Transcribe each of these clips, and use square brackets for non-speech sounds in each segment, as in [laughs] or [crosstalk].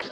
ど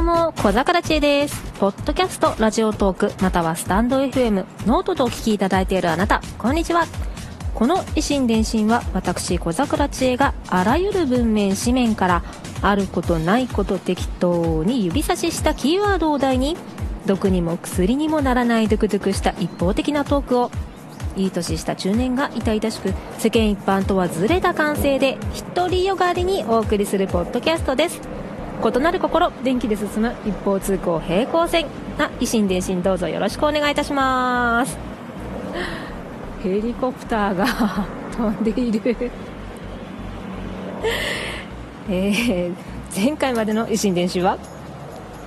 うも、小桜知恵です。ポッドキャスト、ラジオトーク、またはスタンド FM、ノートとお聞きいただいているあなた、こんにちは。この維新伝心は、私、小桜知恵があらゆる文面、紙面から、あることないこと適当に指差ししたキーワードを題に、毒にも薬にもならないドクドクした一方的なトークを、いい年した中年が痛々しく世間一般とはずれた感性で独りよがりにお送りするポッドキャストです。異なる心電気で進む一方通行平行線。な維新伝心どうぞよろしくお願いいたします。ヘリコプターが [laughs] 飛んでいる。[laughs] えー、前回までの維新伝心は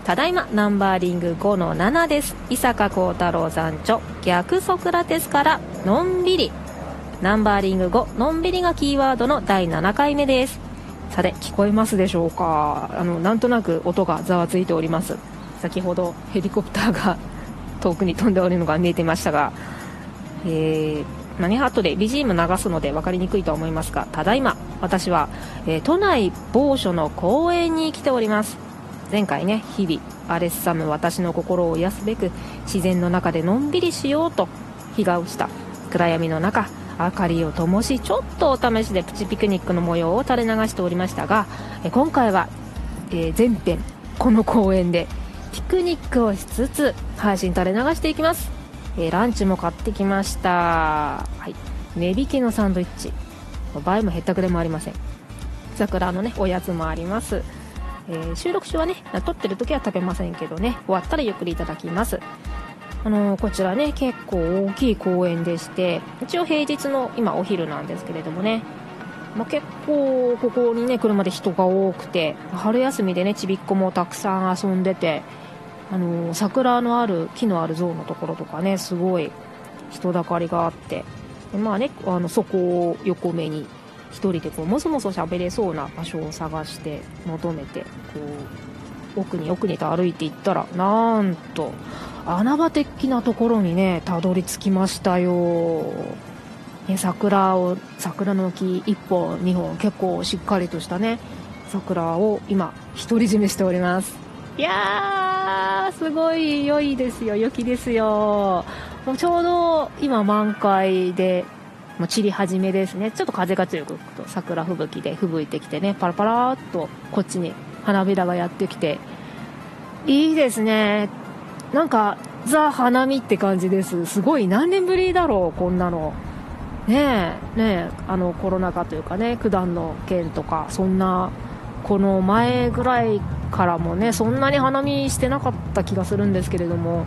ただいまナンバーリング5の7です。伊坂幸太郎さん著逆ソクラテスからのんびり。ナンバーリング5のんびりがキーワードの第7回目です。さて聞こえますでしょうか？あのなんとなく音がざわついております。先ほどヘリコプターが [laughs] 遠くに飛んでおるのが見えていましたがえー何後で BGM 流すので分かりにくいと思いますがただいま私は、えー都内某所の公園に来ております。前回ね日々荒れっさむ私の心を癒すべく自然の中でのんびりしようと日が落ちた。暗闇の中明かりを灯しちょっとお試しでプチピクニックの模様を垂れ流しておりましたがえ今回は、えー前編この公園でピクニックをしつつ配信垂れ流していきます、えーランチも買ってきました。はい。値引きのサンドイッチ。倍もへったくれもありません。桜のねおやつもあります。えー収録中はね撮ってる時は食べませんけどね終わったらゆっくりいただきます。あのこちらね結構大きい公園でして一応平日の今お昼なんですけれどもね、まあ、結構ここにね車で人が多くて春休みでねちびっこもたくさん遊んでてあの桜のある木のある像のところとかねすごい人だかりがあってでまあねあのそこを横目に一人でこうもそもそ喋れそうな場所を探して求めてこう奥に奥にと歩いていったらなんと穴場的なところにねたどり着きましたよ、ね、桜を桜の木1本2本結構しっかりとしたね桜を今独り占めしております。いやーすごい良いですよ。良きですよ。もうちょうど今満開でもう散り始めですね。ちょっと風が強く吹くと桜吹雪で吹雪いてきてね。パラパラっとこっちに花びらがやってきて。いいですね。なんかザ花見って感じです。すごい何年ぶりだろうこんなの。ねえねえあのコロナ禍というかね九段の件とかそんなこの前ぐらいからもねそんなに花見してなかった気がするんですけれども。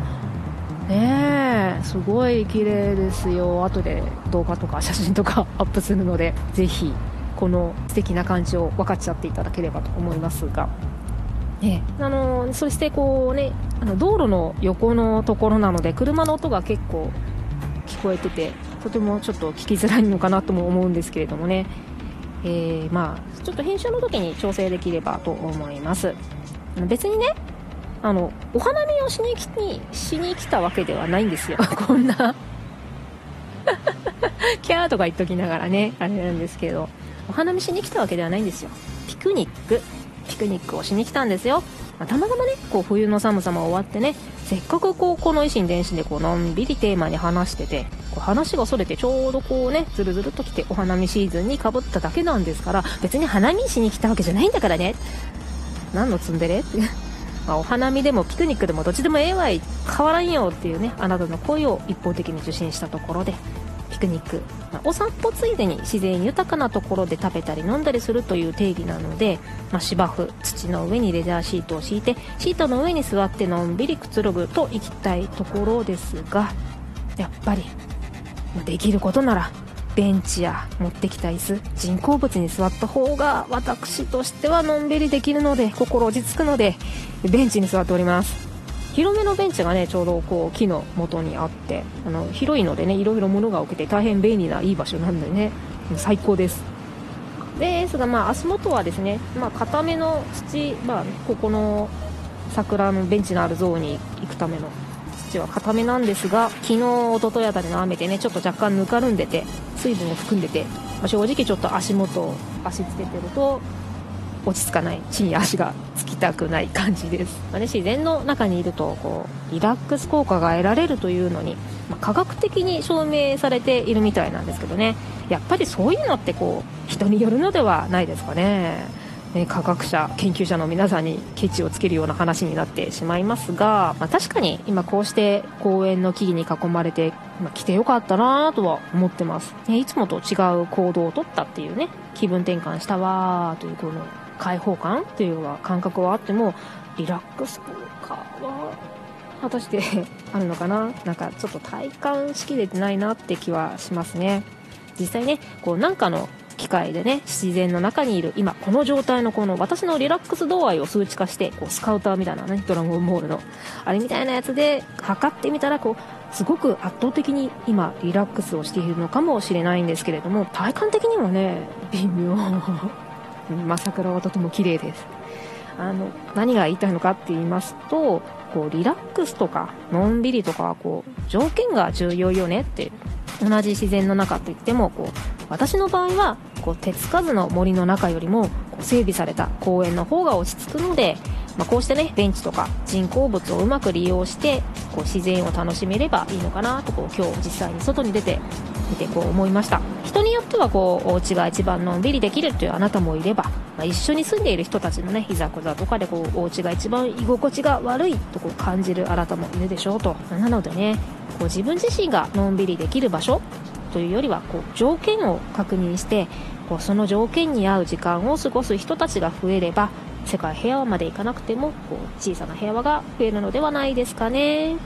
ねすごい綺麗ですよ。後で動画とか写真とか [laughs] アップするのでぜひこの素敵な感じを分かっちゃっていただければと思いますが、ね、あのそしてこうねあの道路の横のところなので車の音が結構聞こえててとてもちょっと聞きづらいのかなとも思うんですけれどもね、えーまあちょっと編集の時に調整できればと思います。別にねあのお花見をしにきにしに来たわけではないんですよ。[laughs] こんな。[laughs] キャーとか言っときながらねあれなんですけど。お花見しに来たわけではないんですよ。ピクニック。ピクニックをしに来たんですよ、まあたまたまねこう冬の寒さも終わってねせっかくこうこの維新伝心でこうのんびりテーマに話しててこう話がそれてちょうどこうねずるずると来てお花見シーズンにかぶっただけなんですから別に花見しに来たわけじゃないんだからね。何のツンデレ？[laughs] まあ、お花見でもピクニックでもどっちでもええわい。変わらんよっていうねあなたの声を一方的に受信したところでピクニック、まあお散歩ついでに自然豊かなところで食べたり飲んだりするという定義なので、まあ、芝生土の上にレジャーシートを敷いてシートの上に座ってのんびりくつろぐといきたいところですがやっぱりまできることならベンチや持ってきた椅子人工物に座った方が私としてはのんびりできるので心落ち着くのでベンチに座っております。広めのベンチがねちょうどこう木の元にあってあの広いのでねいろいろ物が置けて大変便利ないい場所なんでね最高です。ですが、まあ、足元はですね、まあ、固めの土、まあ、ここの桜のベンチのあるゾーンに行くための土は固めなんですが昨日、一昨日あたりの雨でねちょっと若干ぬかるんでて水分を含んでて、ま、正直ちょっと足元足つけてると落ち着かない地に足がつきたくない感じです、まあね、自然の中にいるとこうリラックス効果が得られるというのに、まあ、科学的に証明されているみたいなんですけどね。やっぱりそういうのってこう人によるのではないですかね。ね、科学者、研究者の皆さんにケチをつけるような話になってしまいますが、まあ、確かに今こうして公園の木々に囲まれて、ま、来てよかったなとは思ってます、ね、いつもと違う行動をとったっていうね気分転換したわというこの開放感っていうは感覚はあってもリラックス効果は果たしてあるのかな？なんかちょっと体感しきれてないなって気はしますね。実際ねこうなんかの機械でね自然の中にいる今この状態のこの私のリラックス度合いを数値化してこうスカウターみたいなねドラゴンボールのあれみたいなやつで測ってみたらこうすごく圧倒的に今リラックスをしているのかもしれないんですけれども体感的にはね微妙。まあ、桜はとても綺麗です。あの何が言いたいのかって言いますとこうリラックスとかのんびりとかはこう条件が重要よねって同じ自然の中といってもこう私の場合はこう手つかずの森の中よりもこう整備された公園の方が落ち着くので、まあ、こうしてねベンチとか人工物をうまく利用してこう自然を楽しめればいいのかなとこう今日実際に外に出て見てこう思いました。人によってはこうお家が一番のんびりできるというあなたもいれば、まあ、一緒に住んでいる人たちのねいざこざとかでこうお家が一番居心地が悪いとこう感じるあなたもいるでしょうと。なのでねこう自分自身がのんびりできる場所というよりはこう条件を確認してこうその条件に合う時間を過ごす人たちが増えれば世界平和まで行かなくてもこう小さな平和が増えるのではないですかね。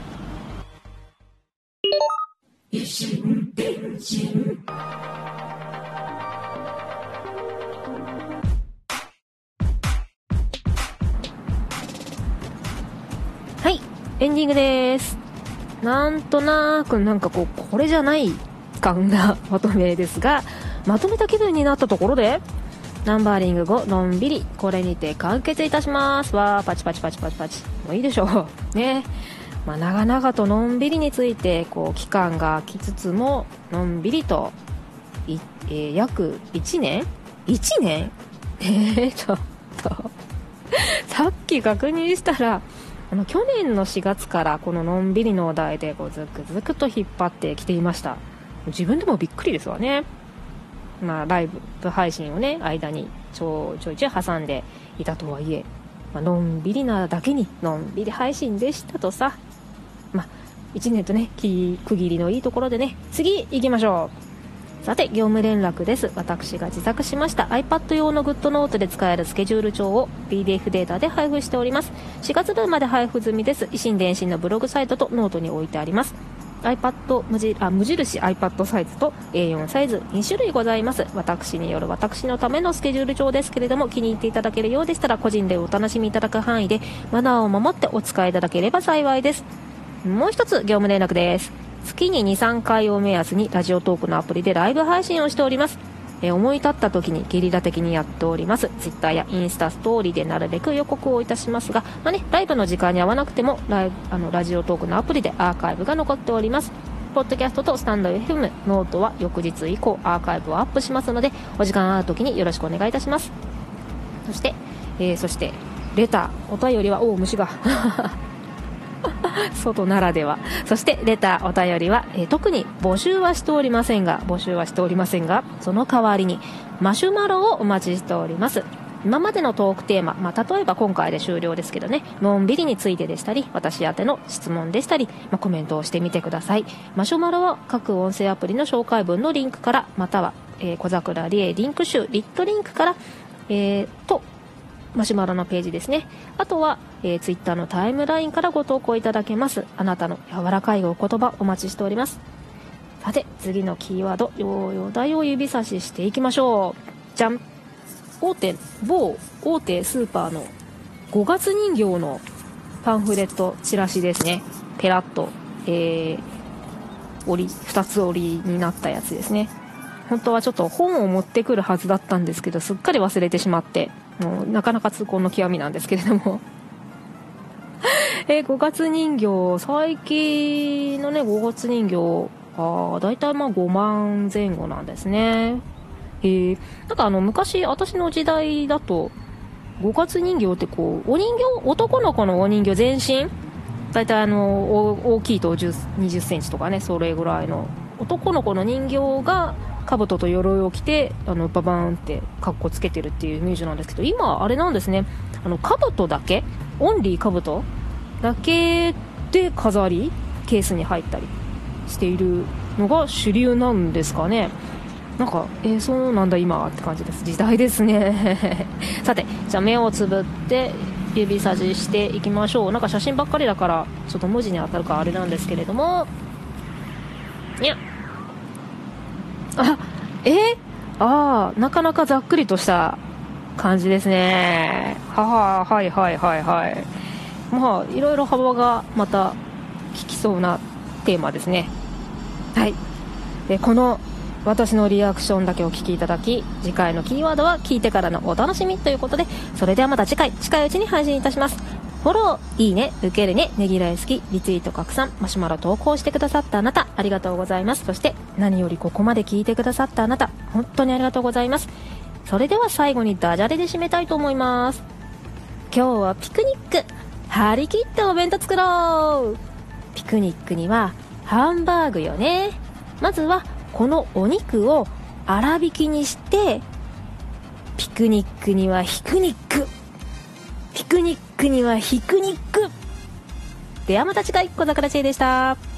はいエンディングですなんとなくなんかこうこれじゃない感なまとめですがまとめた気分になったところでナンバーリング5のんびりこれにて完結いたします。わーパチパチパチパチパチ。もういいでしょう。[laughs] ね。まあ、長々とのんびりについてこう期間が空きつつものんびりとい、えー、約1年 ?1 年？[laughs] えー、ちょっと。[laughs] さっき確認したらあの去年の4月からこののんびりのお題でこうずくずくと引っ張ってきていました。自分でもびっくりですわね。まあライブ配信をね間にちょちょいちょい挟んでいたとはいえ、まあのんびりなだけにのんびり配信でしたとさまあ、1年とね、区切りのいいところでね、次行きましょう。さて、業務連絡です。私が自作しました iPad 用の GoodNote で使えるスケジュール帳を PDF データで配布しております。4月分まで配布済みです。以心伝心のブログサイトとノートに置いてあります。iPad 無印あ無印 iPad サイズと A4 サイズ2種類ございます。私による私のためのスケジュール帳ですけれども気に入っていただけるようでしたら個人でお楽しみいただく範囲でマナーを守ってお使いいただければ幸いです。もう一つ業務連絡です。月に23回を目安にラジオトークのアプリでライブ配信をしております。え思い立った時にゲリラ的にやっております。Twitter やインスタストーリーでなるべく予告をいたしますが、まあね、ライブの時間に合わなくてもライブあのラジオトークのアプリでアーカイブが残っております。ポッドキャストとスタンド FM ノートは翌日以降アーカイブをアップしますのでお時間ある時によろしくお願いいたします。そして、えー、そしてレターお便りはおお虫が。外ならではそしてレターお便りは、えー、特に募集はしておりませんが募集はしておりませんがその代わりにマシュマロをお待ちしております今までのトークテーマ、まあ、例えば今回で終了ですけどね、のんびりについてでしたり、私宛ての質問でしたり、まあ、コメントをしてみてください。マシュマロは各音声アプリの紹介文のリンクから、または、えー、小桜理恵リンク集、リットリンクから、えー、と、マシュマロのページですね。あとは、えー、ツイッターのタイムラインからご投稿いただけます。あなたの柔らかいお言葉お待ちしております。さて、次のキーワード、ようよだを指差ししていきましょう。じゃん。大手、某大手スーパーの5月人形のパンフレットチラシですね。ペラッと、えー、折り、2つ折りになったやつですね。本当はちょっと本を持ってくるはずだったんですけどすっかり忘れてしまってもうなかなか痛恨の極みなんですけれどもえー、5月人形最近のね5月人形あ大体まあ5万前後なんですね。え。ー、なんかあの昔私の時代だと5月人形ってこうお人形男の子のお人形全身？大体あの大きいと2 0センチとかねそれぐらいの男の子の人形が兜と鎧を着てあのババーンって格好つけてるっていうイメージなんですけど今あれなんですね。あの兜だけ？オンリー兜？だけで飾りケースに入ったりしているのが主流なんですかね。なんかえー、そうなんだ今って感じです。時代ですね。[laughs] さてじゃあ目をつぶって指さししていきましょう。なんか写真ばっかりだからちょっと文字に当たるかあれなんですけれども。にゃあえ？ー、ああなかなかざっくりとした感じですね。はははいはいはいはい。まあいろいろ幅がまた効きそうなテーマですねはいでこの私のリアクションだけお聞きいただき次回のキーワードは聞いてからのお楽しみということでそれではまた次回近いうちに配信いたしますフォロー、いいね、受けるね、ねぎらい好き、リツイート拡散、マシュマロ投稿してくださったあなた、ありがとうございます。そして、何よりここまで聞いてくださったあなた、本当にありがとうございます。それでは最後にダジャレで締めたいと思います。今日はピクニック。張り切ってお弁当作ろう。ピクニックには、ハンバーグよね。まずは、このお肉を粗挽きにしてピクニックにはヒクニックピクニックにはヒクニックではまた次回小桜知恵でした。